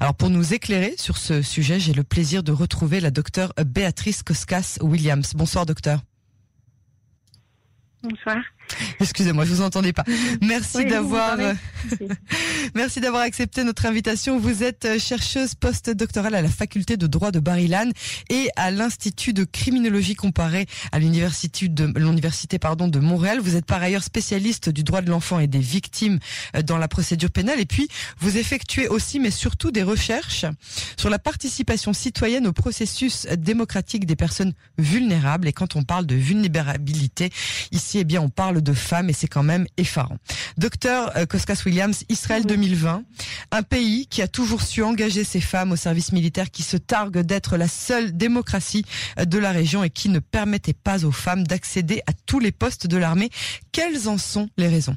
Alors pour nous éclairer sur ce sujet, j'ai le plaisir de retrouver la docteure Béatrice Koskas Williams. Bonsoir docteur. Bonsoir. Excusez-moi, je vous entendais pas. Merci d'avoir euh, Merci d'avoir accepté notre invitation. Vous êtes euh, chercheuse postdoctorale à la faculté de droit de Barilan et à l'Institut de criminologie comparée à l'université de l'université pardon de Montréal. Vous êtes par ailleurs spécialiste du droit de l'enfant et des victimes euh, dans la procédure pénale et puis vous effectuez aussi mais surtout des recherches sur la participation citoyenne au processus démocratique des personnes vulnérables et quand on parle de vulnérabilité ici eh bien on parle de femmes et c'est quand même effarant. Docteur euh, Koskas Williams, Israël 2020, un pays qui a toujours su engager ses femmes au service militaire, qui se targue d'être la seule démocratie euh, de la région et qui ne permettait pas aux femmes d'accéder à tous les postes de l'armée. Quelles en sont les raisons?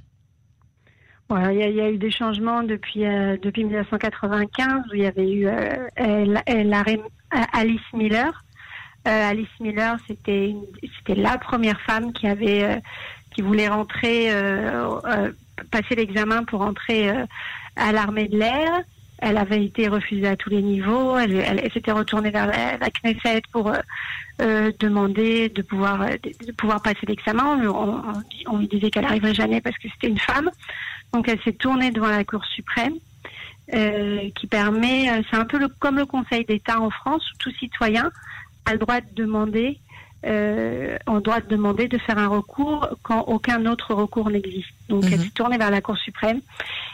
Il y, a eu des changements depuis euh, depuis 1995 où il y avait eu Alice Miller. Alice Miller, c'était c'était la première femme qui avait qui voulait rentrer, euh, euh, passer l'examen pour entrer euh, à l'armée de l'air. Elle avait été refusée à tous les niveaux. Elle, s'était retournée vers la, Knesset pour demander de pouvoir de pouvoir passer l'examen. On, on, lui disait qu'elle n'arriverait jamais parce que c'était une femme. Donc elle s'est tournée devant la Cour suprême, qui permet, c'est un peu comme le Conseil d'État en France, où tout citoyen a le droit de demander euh, on doit demander de faire un recours quand aucun autre recours n'existe. Donc elle mhm. s'est tournée vers la Cour suprême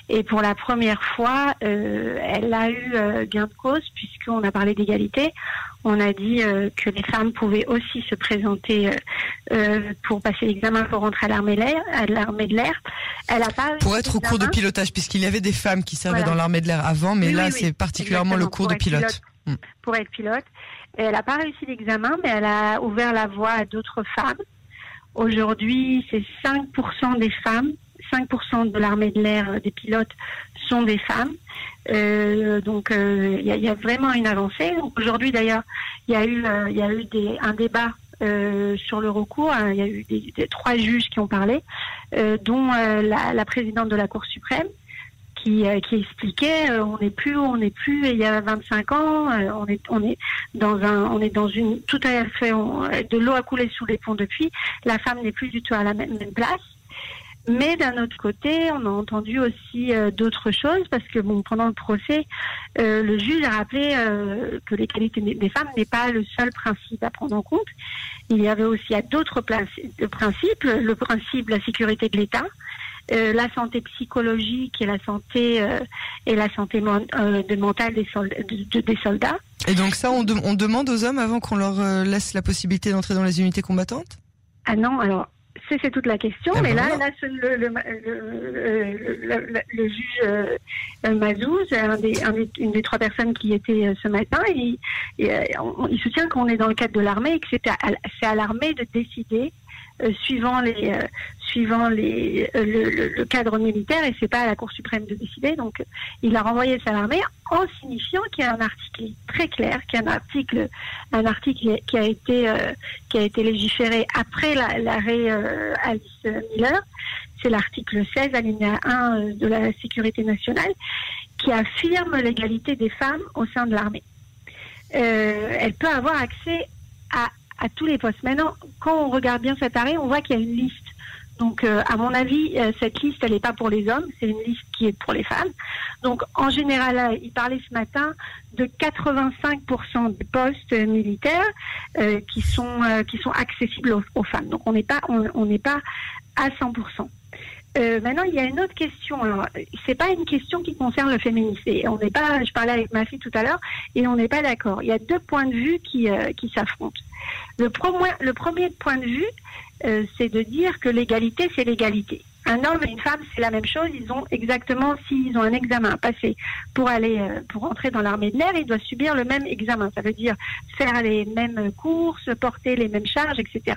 et pour la première fois, euh, elle a eu euh, gain de cause puisqu'on a parlé d'égalité. On a dit que les femmes pouvaient aussi se présenter pour passer l'examen pour rentrer à l'armée de l'air. Elle a pas pour être au cours de pilotage puisqu'il y avait des femmes qui servaient dans l'armée de l'air avant, mais là c'est particulièrement le cours de pilote. Mm. Pour être pilote elle n'a pas réussi l'examen, mais elle a ouvert la voie à d'autres femmes. Aujourd'hui, c'est 5% des femmes, 5% de l'armée de l'air euh, des pilotes sont des femmes. Euh, donc euh, il y, a vraiment une avancée. Aujourd'hui d'ailleurs, il y a eu, des, un débat sur le recours. Hein. Il y a eu des, trois juges qui ont parlé, dont la, la, présidente de la Cour suprême, euh, qui, expliquait euh, on n'est plus on n'est plus il y a 25 ans euh, on est on est dans un on est dans une tout à fait de l'eau a coulé sous les ponts depuis la femme n'est plus du tout à la même, place mais d'un autre côté, on a entendu aussi d'autres choses parce que bon, pendant le procès, le juge a rappelé que l'égalité des femmes n'est pas le seul principe à prendre en compte. Il y avait aussi d'autres principes, le principe de la sécurité de l'État, euh, la santé psychologique et la santé euh, et la santé euh, de mentale des, des soldats. Et donc ça, on, on demande aux hommes avant qu'on leur laisse la possibilité d'entrer dans les unités combattantes? Ah non, alors c'est toute la question, mais ben là, là le, le, le, le, juge Mazouz, un des, une des trois personnes qui étaient ce matin, il, il soutient qu'on est dans le cadre de l'armée et que c'est à l'armée de décider euh, suivant les euh, suivant les euh, le, cadre militaire et c'est pas à la Cour suprême de décider. Donc il a renvoyé ça à l'armée en signifiant qu'il y a un article très clair, qu'il y a un article un article qui a été qui a été légiféré après l'arrêt Alice Miller. C'est l'article 16 alinéa 1 de la sécurité nationale qui affirme l'égalité des femmes au sein de l'armée. elle peut avoir accès à tous les postes. Maintenant, quand on regarde bien cet arrêt, on voit qu'il y a une liste. Donc, euh, à mon avis, euh, cette liste, elle n'est pas pour les hommes, c'est une liste qui est pour les femmes. Donc, en général, il parlait ce matin de 85% des postes militaires euh, qui sont qui sont accessibles aux, femmes. Donc, on n'est pas on n'est pas à 100%. Euh, maintenant, il y a une autre question. Alors, c'est pas une question qui concerne le féminisme. on n'est pas. Je parlais avec ma fille tout à l'heure et on n'est pas d'accord. Il y a deux points de vue qui qui s'affrontent. Le, le premier point de vue, euh, c'est de dire que l'égalité, c'est l'égalité. Un homme et une femme, c'est la même chose. Ils ont exactement, s'ils ont un examen à passer pour aller, euh, pour entrer dans l'armée de l'air, ils doivent subir le même examen. Ça veut dire faire les mêmes courses, porter les mêmes charges, etc.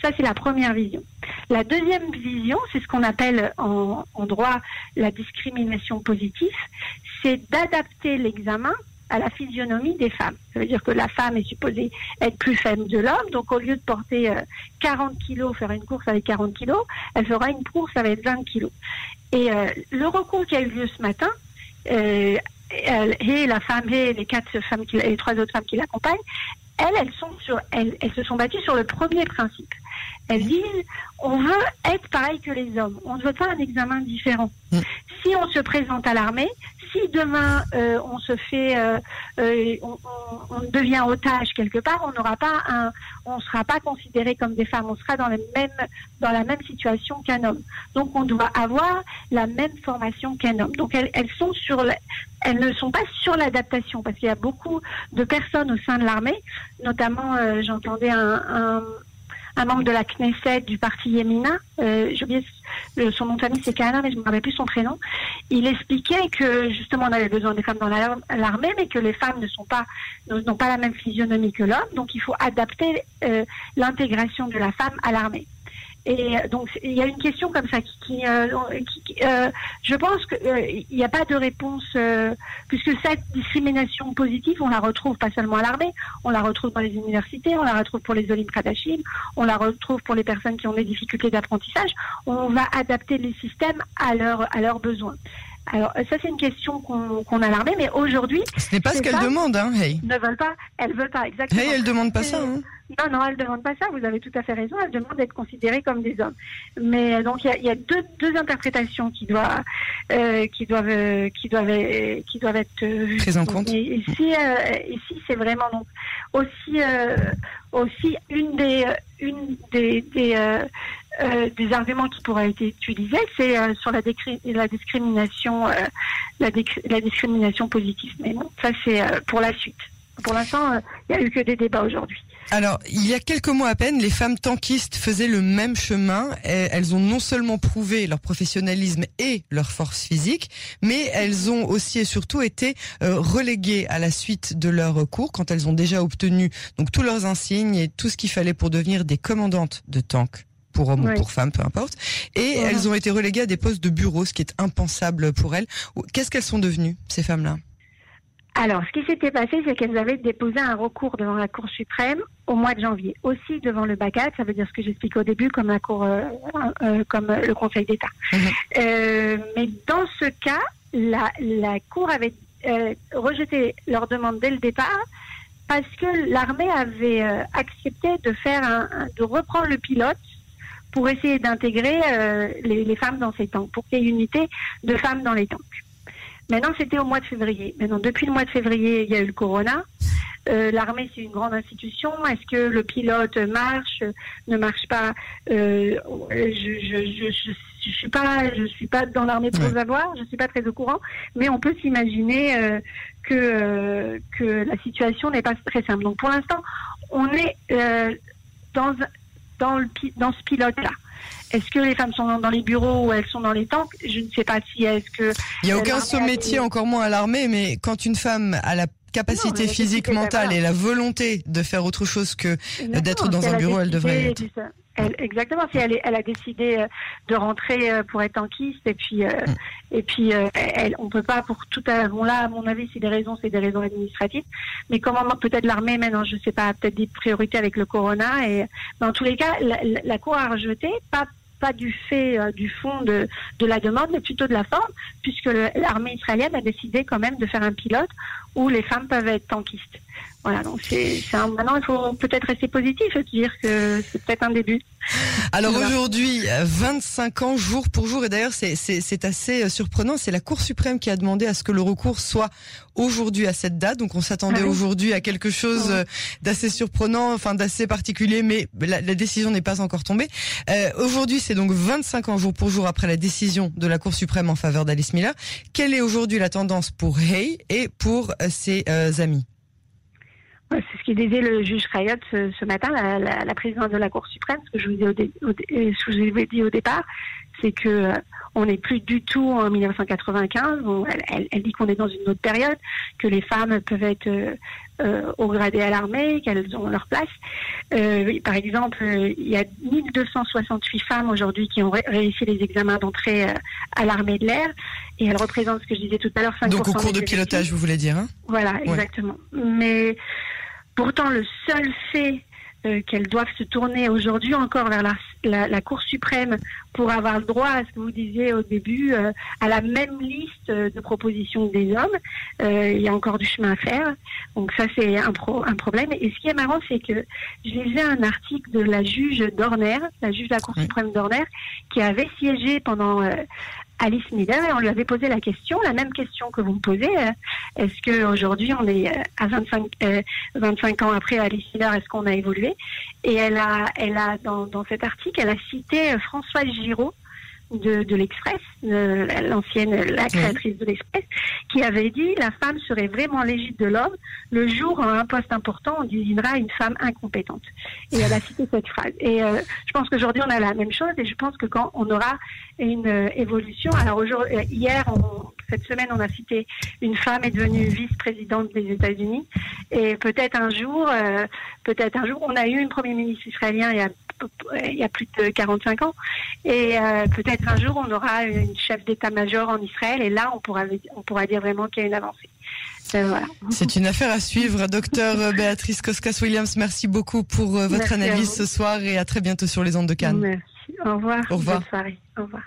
Ça, c'est la première vision. La deuxième vision, c'est ce qu'on appelle en, en droit la discrimination positive, c'est d'adapter l'examen à la physionomie des femmes. Ça veut dire que la femme est supposée être plus faible de l'homme, donc au lieu de porter 40 euh, kilos, faire une course avec 40 kilos, elle fera une course avec 20 kilos. Et euh, le recours qui a eu lieu ce matin euh, et la femme et les quatre femmes, qui, les trois autres femmes qui l'accompagnent, elles, elles sont sur, elles, elles se sont battues sur le premier principe. Elles disent, on veut être pareil que les hommes. On ne veut pas un examen différent. Mm. Si on se présente à l'armée, si demain euh, on se fait, euh, euh, on, on, devient otage quelque part, on n'aura pas un, on sera pas considéré comme des femmes. On sera dans la même, dans la même situation qu'un homme. Donc on doit avoir la même formation qu'un homme. Donc elles, elles sont sur, elles ne sont pas sur l'adaptation parce qu'il y a beaucoup de personnes au sein de l'armée, notamment j'entendais un, un un membre de la Knesset du parti Yemina, euh, oublié son nom de famille, c'est Kana, mais je ne me rappelle plus son prénom. Il expliquait que justement on avait besoin des femmes dans l'armée, mais que les femmes ne sont pas n'ont pas la même physionomie que l'homme, donc il faut adapter euh, l'intégration de la femme à l'armée. Et euh, donc il y a une question comme ça qui, euh, euh, je pense qu'il n'y a pas de réponse puisque cette discrimination positive, on la retrouve pas seulement à l'armée, on la retrouve dans les universités, on la retrouve pour les Olim on la retrouve pour les personnes qui ont des difficultés d'apprentissage. On va adapter les systèmes à leurs à leurs besoins. Alors ça c'est une question qu'on a l'armée, mais aujourd'hui, ce n'est pas ce qu'elles demandent, hein, Hey. Ne veulent pas, elles veulent pas exactement. Hey, elles demandent pas ça. Hein. Non, non, elles demandent pas ça. Vous avez tout à fait raison. Elles demandent d'être considérées comme des hommes. Mais euh, donc il y a, y a deux, deux, interprétations qui doivent, euh, qui doivent, euh, qui doivent, euh, qui doivent être vues. Très en compte. Et, ici, ici c'est vraiment donc aussi, aussi une des, une des, des des arguments qui pourraient être utilisés, c'est sur la, la discrimination, la, la, discrimination positive. Mais bon, ça c'est pour la suite. Pour l'instant, il n'y a eu que des débats aujourd'hui. Alors, il y a quelques mois à peine, les femmes tankistes faisaient le même chemin. Elles ont non seulement prouvé leur professionnalisme et leur force physique, mais elles ont aussi et surtout été reléguées à la suite de leur cours quand elles ont déjà obtenu donc tous leurs insignes et tout ce qu'il fallait pour devenir des commandantes de tanks pour hommes ou pour femmes, peu importe. Et elles ont été reléguées à des postes de bureau, ce qui est impensable pour elles. Qu'est-ce qu'elles sont devenues, ces femmes-là? Alors, ce qui s'était passé, c'est qu'elles avaient déposé un recours devant la Cour suprême au mois de janvier, aussi devant le BACAT, ça veut dire ce que j'expliquais au début, comme la Cour, euh, euh, comme le Conseil d'État. Mhm. Euh, mais dans ce cas, la, la Cour avait rejeté leur demande dès le départ parce que l'armée avait accepté de faire un, de reprendre le pilote pour essayer d'intégrer euh, les, femmes dans ces tanks, pour qu'il y ait une unité de femmes dans les tanks. Maintenant, c'était au mois de février. Maintenant, depuis le mois de février, il y a eu le corona. Euh, L'armée, c'est une grande institution. Est-ce que le pilote marche, ne marche pas euh, Je je, je, suis pas, je suis pas dans l'armée pour savoir. Je suis pas très au courant, mais on peut s'imaginer euh, que euh, que la situation n'est pas très simple. Donc, pour l'instant, on est dans dans, le, dans ce pilote-là. Est-ce que les femmes sont dans les bureaux ou elles sont dans les tanks Je ne sais pas si est-ce que. Il n'y a aucun sous-métier, encore moins à l'armée, mais quand une femme a la capacité physique, mentale et la volonté de faire autre chose que d'être dans un bureau, elle devrait être. Elle, exactement. Si elle, elle, a décidé euh, de rentrer euh, pour être tankiste et puis euh, mm. et puis elle, on peut pas pour tout à bon là à mon avis c'est des raisons c'est des raisons administratives. Mais comment peut-être l'armée maintenant je sais pas peut-être des priorités avec le corona et dans tous les cas la, la cour a rejeté pas pas du fait du fond de, de la demande, mais plutôt de la forme, puisque l'armée israélienne a décidé quand même de faire un pilote où les femmes peuvent être tankistes. Voilà, donc c'est maintenant il faut peut-être rester positif et dire que c'est peut-être un début. Alors aujourd'hui, 25 ans jour pour jour, et d'ailleurs c'est assez euh, surprenant, c'est la Cour suprême qui a demandé à ce que le recours soit aujourd'hui à cette date, donc on s'attendait ah aujourd'hui à quelque chose euh, d'assez surprenant, enfin d'assez particulier, mais la, décision n'est pas encore tombée. Euh, aujourd'hui c'est donc 25 ans jour pour jour après la décision de la Cour suprême en faveur d'Alice Miller. Quelle est aujourd'hui la tendance pour Hay et pour ses amis. C'est ce qu'il disait le juge Rayot ce, matin, la, présidente de la Cour suprême, ce que je vous ai, dit au départ, c'est que euh, on n'est plus du tout en 1995. elle, dit qu'on est dans une autre période, que les femmes peuvent être euh, euh au gradé à l'armée, qu'elles ont leur place. Euh, par exemple, il y a 1268 femmes aujourd'hui qui ont réussi les examens d'entrée à l'armée de l'air, et elles représentent ce que je disais tout à l'heure, 5% Donc au cours de pilotage, vous voulez dire hein? Voilà, exactement. Mais Pourtant, le seul fait euh, qu'elles doivent se tourner aujourd'hui encore vers la, la, Cour suprême pour avoir le droit à ce que vous disiez au début, euh, à la même liste de propositions des hommes. Euh, il y a encore du chemin à faire. Donc ça, c'est un, pro, un problème. Et ce qui est marrant, c'est que j'ai lu un article de la juge Dorner, la juge de la Cour suprême Dorner, qui avait siégé pendant Alice Miller on lui avait posé la question, la même question que vous me posez. Euh, est-ce qu'aujourd'hui, on est euh, à 25, 25 euh, ans après Alice Miller, est-ce qu'on a évolué? Et elle a, elle a dans, dans cet article, elle a cité Françoise Giraud, de, de l'Express, l'ancienne, la créatrice de l'Express, qui avait dit la femme serait vraiment légitime de l'homme le jour où un poste important on désignera une femme incompétente. Et elle a cité cette phrase. Et euh, je pense qu'aujourd'hui on a la même chose et je pense que quand on aura une euh, évolution, alors euh, hier, on, cette semaine, on a cité une femme est devenue vice-présidente des États-Unis et peut-être un jour, peut-être un jour, on a eu une premier ministre israélien il y a il y a plus de 45 ans. Et euh, peut-être un jour, on aura une chef d'état-major en Israël et là, on pourra, on pourra dire vraiment qu'il y a une avancée. Euh, C'est une affaire à suivre. Docteur Béatrice Koskas-Williams, merci beaucoup pour euh, votre analyse ce soir et à très bientôt sur les ondes de Cannes. Merci. Au revoir. Au revoir. soirée. Au revoir.